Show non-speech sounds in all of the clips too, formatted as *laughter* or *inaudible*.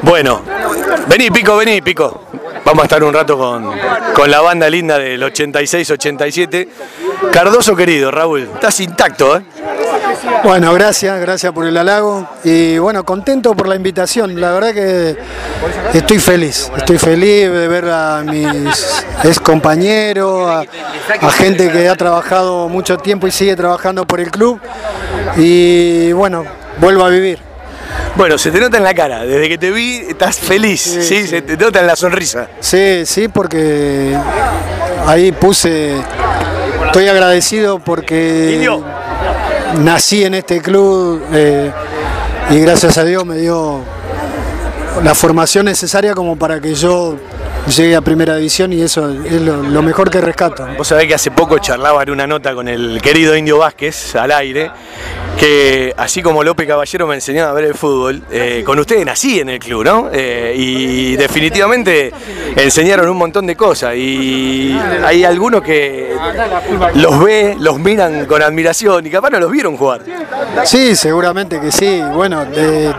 Bueno, vení Pico, vení Pico. Vamos a estar un rato con, con la banda linda del 86-87. Cardoso querido, Raúl, estás intacto, ¿eh? Bueno, gracias, gracias por el halago y bueno, contento por la invitación. La verdad que estoy feliz, estoy feliz de ver a mis ex compañeros, a, a gente que ha trabajado mucho tiempo y sigue trabajando por el club y bueno, vuelvo a vivir. Bueno, se te nota en la cara, desde que te vi estás feliz, ¿sí? Se te nota en la sonrisa. Sí, sí, porque ahí puse, estoy agradecido porque. Nací en este club eh, y gracias a Dios me dio la formación necesaria como para que yo llegue a primera división y eso es lo, lo mejor que rescato. Vos sabés que hace poco charlaba en una nota con el querido Indio Vázquez al aire, que así como López Caballero me enseñaba a ver el fútbol, eh, con ustedes nací en el club, ¿no? Eh, y definitivamente enseñaron un montón de cosas y hay algunos que los ve, los miran con admiración y capaz no los vieron jugar. Sí, seguramente que sí. Bueno, de-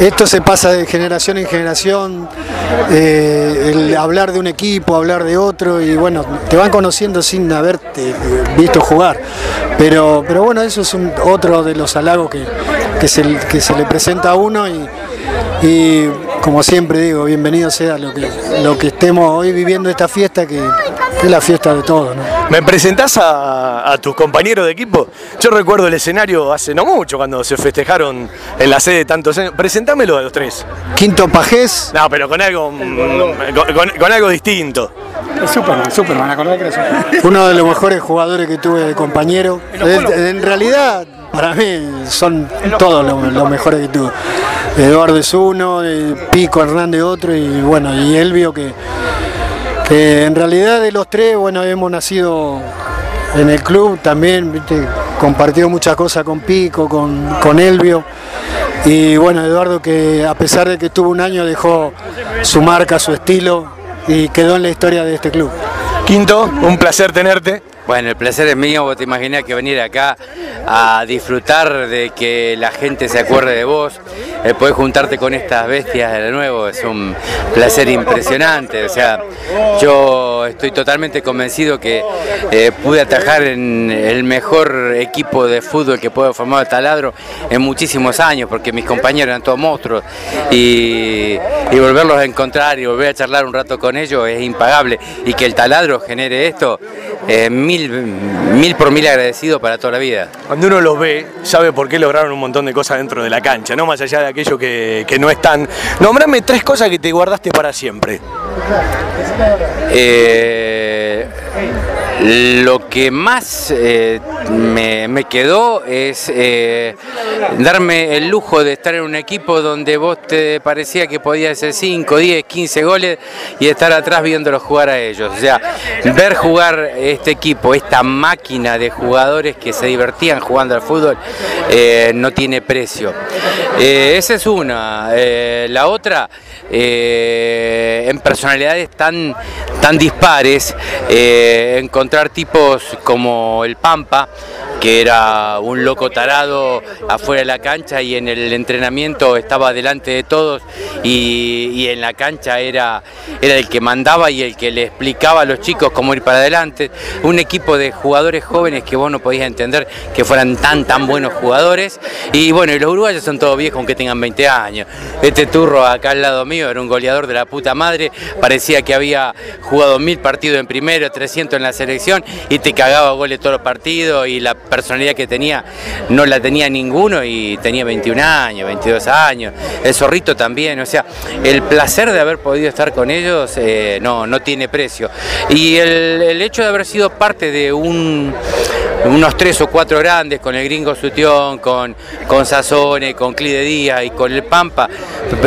esto se pasa de generación en generación, eh, el hablar de un equipo, hablar de otro, y bueno, te van conociendo sin haberte visto jugar. Pero, pero bueno, eso es otro de los halagos que, que, se, le presenta a uno y, como siempre digo, bienvenido sea lo que, lo que estemos hoy viviendo esta fiesta que es la fiesta de todos. ¿no? ¿Me presentás a, a tus compañeros de equipo? Yo recuerdo el escenario hace no mucho, cuando se festejaron en la sede tantos años. Presentámelo a los tres. Quinto Pajés, No, pero con algo, mm, con, con- con algo distinto. Superman, Superman, acordá que era Superman. uno de los mejores jugadores que tuve de compañero. En, en realidad, para mí son todos los, los mejores que tuve. Eduardo es uno, eh, Pico Hernández otro y bueno, y Elvio que, que en realidad de los tres, bueno, hemos nacido en el club también, viste, compartido muchas cosas con Pico, con, con Elvio. Y bueno, Eduardo que a pesar de que estuvo un año dejó su marca, su estilo y quedó en la historia de este club. Quinto, un placer tenerte. Bueno, el placer es mío, vos te imaginás que venir acá a disfrutar de que la gente se acuerde de vos, eh, poder juntarte con estas bestias de nuevo, es un placer impresionante, o sea, yo estoy totalmente convencido que eh, pude atajar en el mejor equipo de fútbol que puedo formar el taladro en muchísimos años, porque mis compañeros eran todos monstruos. Y, volverlos a encontrar y volver a charlar un rato con ellos es impagable. Y que el taladro genere esto, eh, mil, mil por mil agradecido para toda la vida. Cuando uno los ve, sabe por qué lograron un montón de cosas dentro de la cancha, no más allá de aquello que, que no están. Nombrame tres cosas que te guardaste para siempre. Eh, lo que más eh, me, quedó es eh, darme el lujo de estar en un equipo donde vos te parecía que podías hacer 5, 10, 15 goles y estar atrás viéndolos jugar a ellos. O sea, ver jugar este equipo, esta máquina de jugadores que se divertían jugando al fútbol, eh, no tiene precio. Eh, esa es una. Eh, la otra, eh, en personalidades tan, tan dispares, eh, encontrar tipos como el Pampa, que era un loco tarado afuera de la cancha y en el entrenamiento estaba delante de todos y, y en la cancha era, era el que mandaba y el que le explicaba a los chicos cómo ir para adelante. Un equipo de jugadores jóvenes que vos no podías entender que fueran tan tan buenos jugadores. Y bueno, los uruguayos son todos viejos aunque tengan 20 años. Este turro acá al lado mío era un goleador de la puta madre, parecía que había jugado mil partidos en primero, 300 en la selección y te cagaba goles todos los partidos y la personalidad que tenía no la tenía ninguno y tenía 21 años, 22 años. El zorrito también, o sea, el placer de haber podido estar con ellos eh, no, no tiene precio. Y el, el hecho de haber sido parte de un unos tres o cuatro grandes con el gringo Sutión, con, con Sazone, con Clide Díaz y con el Pampa,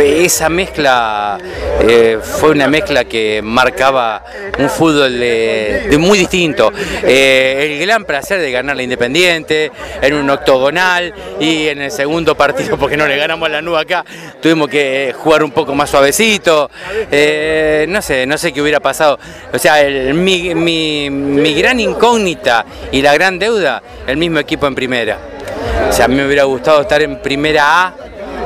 esa mezcla eh, fue una mezcla que marcaba un fútbol de, muy distinto. Eh, el gran placer de ganar la Independiente en un octogonal y en el segundo partido, porque no le ganamos a la nube acá, tuvimos que jugar un poco más suavecito. Eh, no sé, no sé qué hubiera pasado. O sea, mi, mi- mi gran incógnita y la gran deuda, el mismo equipo en primera. O sea, a mí me hubiera gustado estar en primera A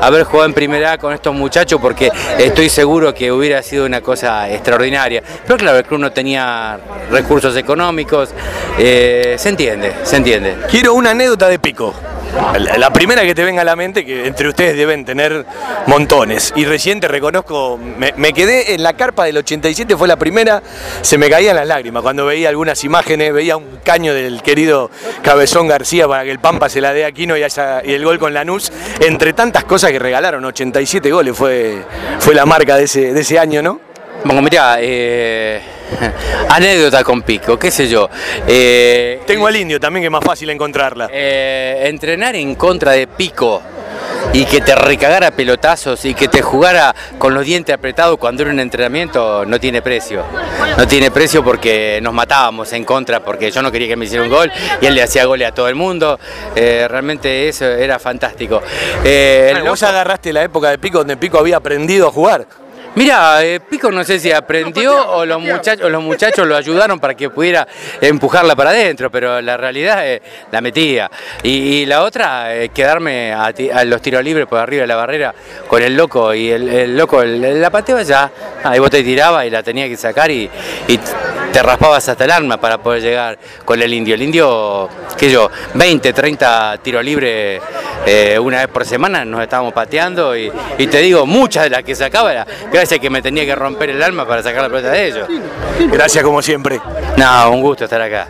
haber jugado en primera A con estos muchachos porque estoy seguro que hubiera sido una cosa extraordinaria. Pero claro, el club no tenía recursos económicos, eh, se entiende, se entiende. Quiero una anécdota de Pico. La- primera que te venga a la mente, que entre ustedes deben tener montones. Y recién te reconozco, me, quedé en la carpa del 87, fue la primera, se me caían las lágrimas cuando veía algunas imágenes, veía un caño del querido Cabezón García para que el Pampa se la dé a Aquino y, y el gol con Lanús, entre tantas cosas que regalaron, 87 goles fue, fue la marca de ese, de ese año, ¿no? Bueno, mirá, eh, *laughs* anécdota con Pico, qué sé yo. Eh, Tengo al indio también, que es más fácil encontrarla. Eh, entrenar en contra de Pico y que te recagara pelotazos y que te jugara con los dientes apretados cuando era un entrenamiento no tiene precio. No tiene precio porque nos matábamos en contra, porque yo no quería que me hiciera un gol y él le hacía goles a todo el mundo. Eh, realmente eso era fantástico. Eh, Bueno, vos agarraste la época de Pico donde Pico había aprendido a jugar. Mira, eh, Pico no sé si aprendió o los muchachos, o los muchachos lo ayudaron para que pudiera empujarla para adentro, pero la realidad eh, la metía. Y, y la otra, eh, quedarme a, los tiros libres por arriba de la barrera con el loco y el, el loco el- la pateaba ya, ahí vos te tiraba y la tenía que sacar y, y te raspabas hasta el alma para poder llegar con el indio. El indio, qué sé yo, 20, 30 tiros libres eh, una vez por semana nos estábamos pateando y, y te digo, muchas de las que sacaba era gracias que me tenía que romper el alma para sacar la pelota de ellos. Gracias como siempre. No, un gusto estar acá.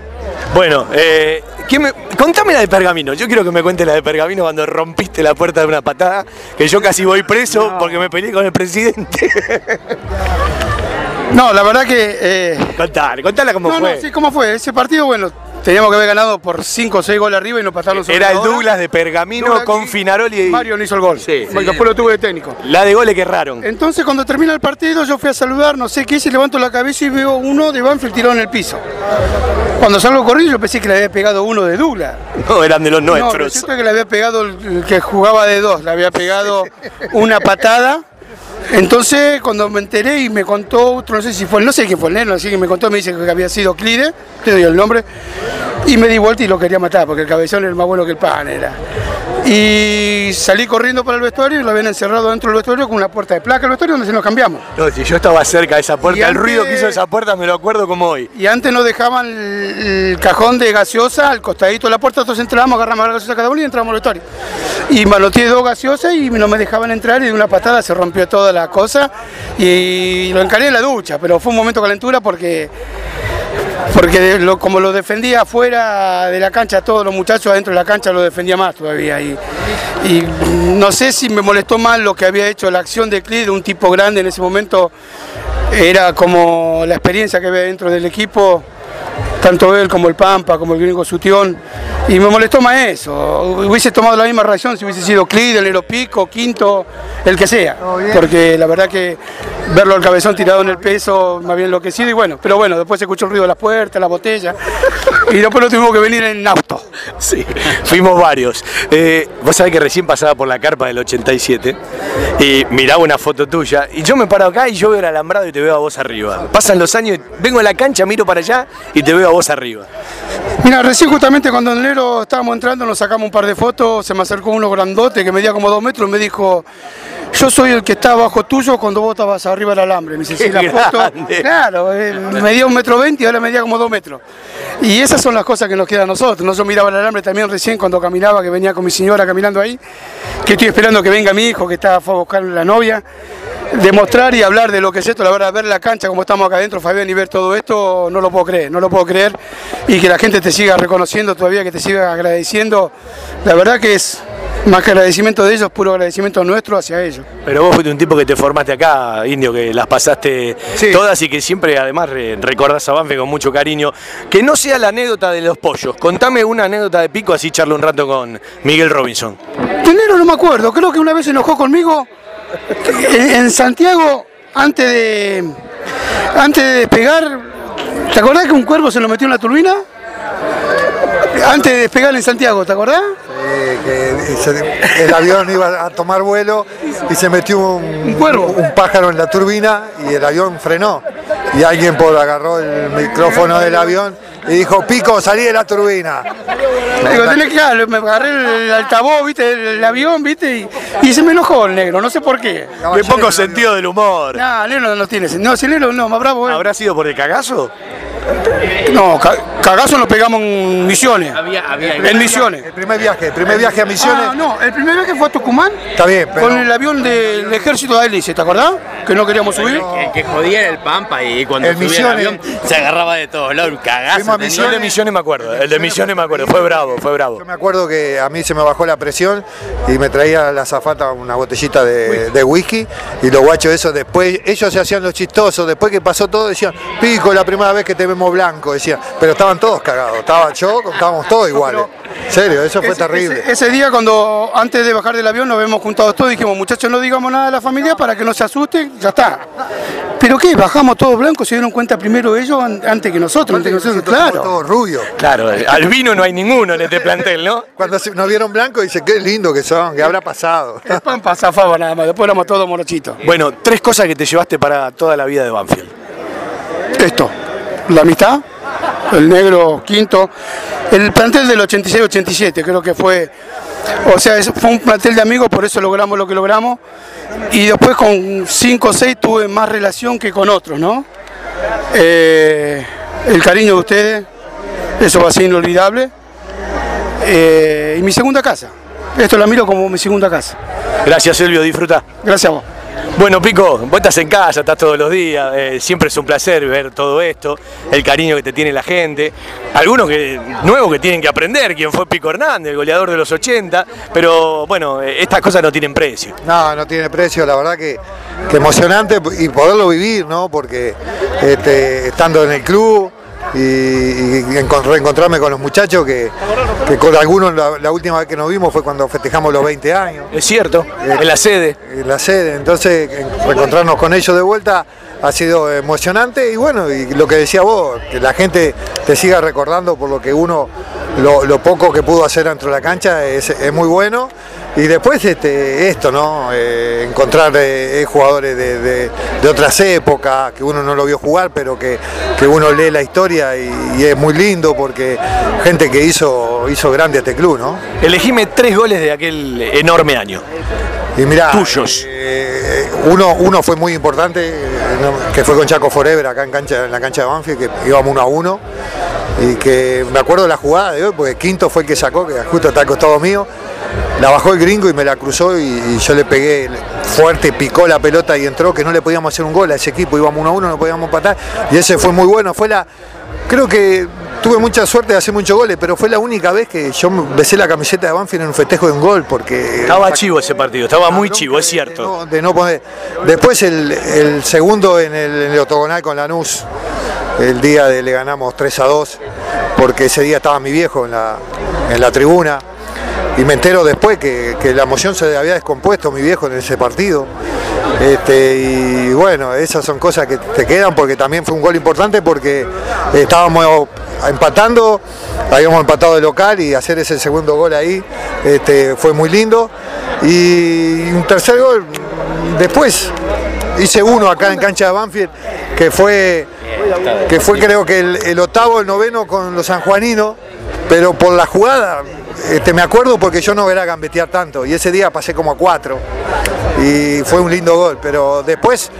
Bueno, eh, ¿quién me- contame la de Pergamino. Yo quiero que me cuentes la de Pergamino cuando rompiste la puerta de una patada, que yo casi voy preso porque me peleé con el presidente. *laughs* No, la verdad que. eh, contale, contala cómo no, fue. no, sí, ¿cómo fue? Ese partido, bueno, teníamos que haber ganado por 5 o 6 goles arriba y nos pasaron sobre Era el. Douglas de Pergamino Douglas con Finaroli y Mario no hizo el gol. Sí. Y después lo tuve de técnico. la de goles que erraron. Entonces cuando termina el partido yo fui a saludar, no sé qué, hice, levanto la cabeza y veo uno de Banfield tirado en el piso. Cuando salgo corriendo yo pensé que le había pegado uno de Douglas. No, eran de los No, lo nuestros. es que le había pegado el que jugaba de dos, le había pegado *laughs* una patada. Entonces, cuando me enteré y me contó otro, no sé si fue, no sé quién fue el neno, así que me contó, me dice que había sido Clide, te doy el nombre, y me di vuelta y lo quería matar, porque el cabezón era más bueno que el pan, era. Y salí corriendo para el vestuario y lo habían encerrado dentro del vestuario con una puerta de placa, el vestuario donde se nos cambiamos. No, si yo estaba cerca de esa puerta, Y el ruido que hizo esa puerta me lo acuerdo como hoy. Y antes nos dejaban el, el cajón de gaseosa al costadito de la puerta, entonces entrábamos, agarramos la gaseosa cada uno y entramos al vestuario. Y manoteé dos gaseosas y no me dejaban entrar y de una patada se rompió toda la cosa y lo encaré en la ducha, pero fue un momento de calentura porque porque como lo defendía afuera de la cancha, todos los muchachos adentro de la cancha lo defendía más todavía. Y, no sé si me molestó más lo que había hecho la acción de Clis, de un tipo grande en ese momento, era como la experiencia que había dentro del equipo, tanto él como el Pampa, como el gringo Sutión, y me molestó más eso. Hubiese tomado la misma reacción si hubiese sido Clid, el Nero Pico, Quinto, el que sea, porque la verdad que verlo al cabezón tirado en el peso me había enloquecido y bueno, pero bueno, después se escuchó el ruido de las puertas, la botella, y después lo tuvimos que venir en auto. *laughs* Sí, fuimos varios. Eh, vos sabés que recién pasaba por la carpa del 87 y miraba una foto tuya y yo me paro acá y yo veo el alambrado y te veo a vos arriba. Pasan los años, vengo a la cancha, miro para allá y te veo a vos arriba. Mira, recién justamente cuando en enero estábamos entrando nos sacamos un par de fotos, se me acercó uno grandote que medía como dos metros y me dijo, yo soy el que está abajo tuyo cuando vos estabas arriba del alambre. Me dice, sí, la foto, claro, eh, medía un metro veinte y ahora medía como dos metros. Y esas son las cosas que nos quedan a nosotros. No, yo miraba el alambre también recién cuando caminaba, que venía con mi señora caminando ahí, que estoy esperando que venga mi hijo, que está fue a buscar la novia. Demostrar y hablar de lo que es esto, la verdad, ver la cancha como estamos acá adentro, Fabián, y ver todo esto, no lo puedo creer, no lo puedo creer. Y que la gente te siga reconociendo todavía, que te siga agradeciendo, la verdad que es más que agradecimiento de ellos, puro agradecimiento nuestro hacia ellos. Pero vos fuiste un tipo que te formaste acá, indio, que las pasaste Sí. todas y que siempre además re- recordás a Banfe con mucho cariño. Que no sea la anécdota de los pollos. Contame una anécdota de pico, así charlo un rato con Miguel Robinson. De enero no me acuerdo, creo que una vez se enojó conmigo en, en Santiago antes de antes de despegar. ¿Te acordás que un cuervo se lo metió en la turbina? Antes de despegar en Santiago, ¿te acordás? Eh, que se- el avión iba a tomar vuelo y se metió un, cuervo. un pájaro en la turbina y el avión frenó. y alguien por agarró el micrófono del avión y dijo, Pico, salí de la turbina. Digo, tenés claro, me agarré el altavoz, viste, el avión, viste, y, y se me enojó el negro, no sé por qué. Qué poco sentido del humor. No, el negro no tiene sentido. No, si el negro no, más bravo, eh. ¿Habrá sido por el cagazo? No, ca- cagazo nos pegamos en Misiones. en Misiones. El primer viaje, el primer viaje a Misiones. Ah, no, el primer viaje fue a Tucumán. Está bien, pero- Con el avión del ejército de hélice, ¿te acordás? Que no queríamos subir. El que jodía era el Pampa y cuando El subía Misiones. el avión se agarraba de todos lados, un cagazo. Fuimos a tenía. El de Misiones me acuerdo, el de Misiones me acuerdo, fue bravo, fue bravo. Yo me acuerdo que a mí se me bajó la presión y me traía la zafata una botellita de, de whisky y los guachos eso después, ellos se hacían los chistosos, después que pasó todo decían, Pico, la primera vez que te blanco, decían, pero estaban todos cagados, estaba yo, estábamos todos iguales. En serio, eso fue Ese- terrible. Ese, ese día cuando antes de bajar del avión nos vemos juntados todos dijimos, muchachos no digamos nada a la familia para que no se asusten, ya está. ¿Pero qué? Bajamos todos blancos, se dieron cuenta primero ellos an- antes que nosotros, antes que nosotros, claro. todos rubios. Claro, albino no hay ninguno en este plantel, ¿no? Cuando nos vieron blanco, dice, qué lindo que son, que habrá pasado. *laughs* El pan pasafaba nada más, después éramos todos morochitos. Bueno, tres cosas que te llevaste para toda la vida de Banfield. Esto, la mitad, el negro quinto, el plantel del 86-87 creo que fue, o sea, fue un plantel de amigos, por eso logramos lo que logramos, y después con 5 o 6 tuve más relación que con otros, ¿no? Eh, el cariño de ustedes, eso va a ser inolvidable, Eh, y mi segunda casa, esto la miro como mi segunda casa, Gracias, Silvio, disfruta. gracias a vos. Bueno, Pico, vos estás en casa, estás todos los días, eh, siempre es un placer ver todo esto, el cariño que te tiene la gente, algunos que, nuevos que tienen que aprender, quién fue Pico Hernández, el goleador de los 80, pero bueno, eh, estas cosas no tienen precio. No, no tiene precio, la verdad que, que emocionante y poderlo vivir, ¿no? Porque este, estando en el club y, y encon- reencontrarme con los muchachos, que, que con algunos la, la última vez que nos vimos fue cuando festejamos los 20 años Es cierto, en la sede. en la sede, entonces en- reencontrarnos con ellos de vuelta ha sido emocionante y bueno, y lo que decía vos, que la gente te siga recordando por lo que uno, lo, lo poco que pudo hacer dentro de la cancha es, es muy bueno. Y después este, esto, ¿no? Eh, encontrar eh, jugadores de, de- de otras épocas, que uno no lo vio jugar, pero que, que uno lee la historia y, y es muy lindo porque gente que hizo, hizo grande a este club, ¿no? Elegime tres goles de aquel enorme año. Y mirá, Tuyos. eh, uno, uno fue muy importante, eh, que fue con Chaco Forever acá en, cancha, en la cancha de Banfield, que íbamos uno a uno. Y que me acuerdo de la jugada de hoy, porque Quinto fue el que sacó, que justo está al costado mío. La bajó el gringo y me la cruzó y, y yo le pegué fuerte, picó la pelota y entró, que no le podíamos hacer un gol a ese equipo, íbamos uno a uno, no podíamos empatar. Y ese fue muy bueno, fue la. Creo que tuve mucha suerte de hacer muchos goles, pero fue la única vez que yo besé la camiseta de Banfield en un festejo de un gol, porque Estaba chivo ese partido, estaba muy chivo, es cierto. De no, de no poner. Después el, el segundo en el, en el octogonal con Lanús, el día de le ganamos 3 a 2, porque ese día estaba mi viejo en la, en la tribuna. Y me entero después que, que la emoción se había descompuesto mi viejo en ese partido. Este, y bueno, esas son cosas que te quedan porque también fue un gol importante porque estábamos empatando, habíamos empatado de local y hacer ese segundo gol ahí este, fue muy lindo. Y un tercer gol, después hice uno acá en cancha de Banfield, que fue, que fue creo que el, el octavo, el noveno con los sanjuaninos, pero por la jugada, este, me acuerdo porque yo no verá gambetear tanto, y ese día pasé como a cuatro, y fue un lindo gol, pero después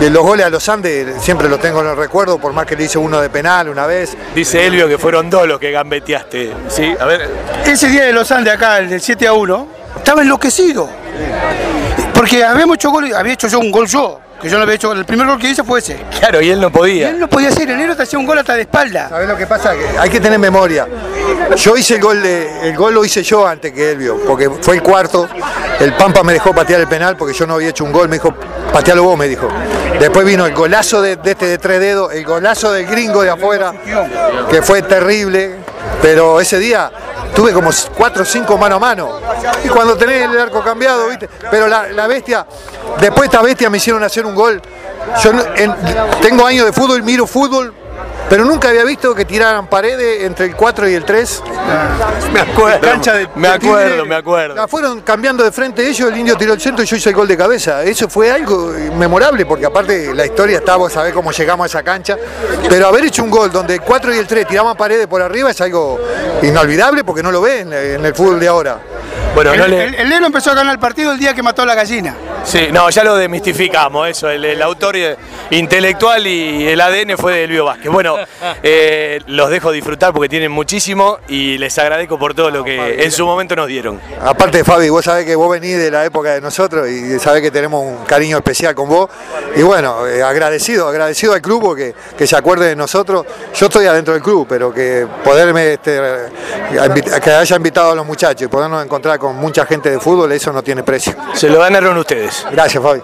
de los goles a los Andes siempre los tengo en el recuerdo, por más que le hice uno de penal una vez, Dice Elvio que fueron dos los que gambeteaste. Sí, a ver. Ese día de los Andes acá, el del 7 a 1, estaba enloquecido. Porque habíamos hecho gol, había hecho yo un gol yo, que yo no había hecho, el primer gol que hice fue ese. Claro, y él no Y podía. él no podía hacer, enero te hacía un gol hasta de espalda. ¿Sabés lo que pasa? Que hay que tener memoria. Yo hice el gol, de- el gol lo hice yo antes que él vio, porque fue el cuarto. El Pampa me dejó patear el penal porque yo no había hecho un gol, me dijo, patealo vos, me dijo. Después vino el golazo de, de este de tres dedos, el golazo del gringo de afuera, que fue terrible, pero ese día tuve como cuatro o cinco mano a mano. Y cuando tenés el arco cambiado, ¿viste? Pero la, la bestia, después esta bestia me hicieron hacer un gol. Yo en- tengo años de fútbol, miro fútbol pero nunca había visto que tiraran paredes entre el 4 y el 3. Me acuerdo, Cancha de- me acuerdo, Tigre. me acuerdo. La fueron cambiando de frente ellos, el indio tiró el centro y yo hice el gol de cabeza. Eso fue algo memorable porque aparte la historia está, vos sabés cómo llegamos a esa cancha. Pero haber hecho un gol donde el 4 y el 3 tiraban paredes por arriba es algo inolvidable porque no lo ven en el fútbol de ahora. Bueno, no El, le... el- el Lelo empezó a ganar el partido el día que mató a la gallina. Sí, no, ya lo demistificamos, eso, el, el autor eh, intelectual y el ADN fue de Elvio Vázquez. Bueno, *laughs* eh, los dejo disfrutar porque tienen muchísimo y les agradezco por todo lo que en su momento nos dieron. Aparte, Fabi, vos sabés que vos venís de la época de nosotros y sabés que tenemos un cariño especial con vos. Y bueno, eh, agradecido, agradecido al club porque que se acuerde de nosotros. Yo estoy adentro del club, pero que poderme, este, que haya invitado a los muchachos y podernos encontrar con mucha gente de fútbol, eso no tiene precio. Se lo ganaron ustedes. Gracias, Fabi.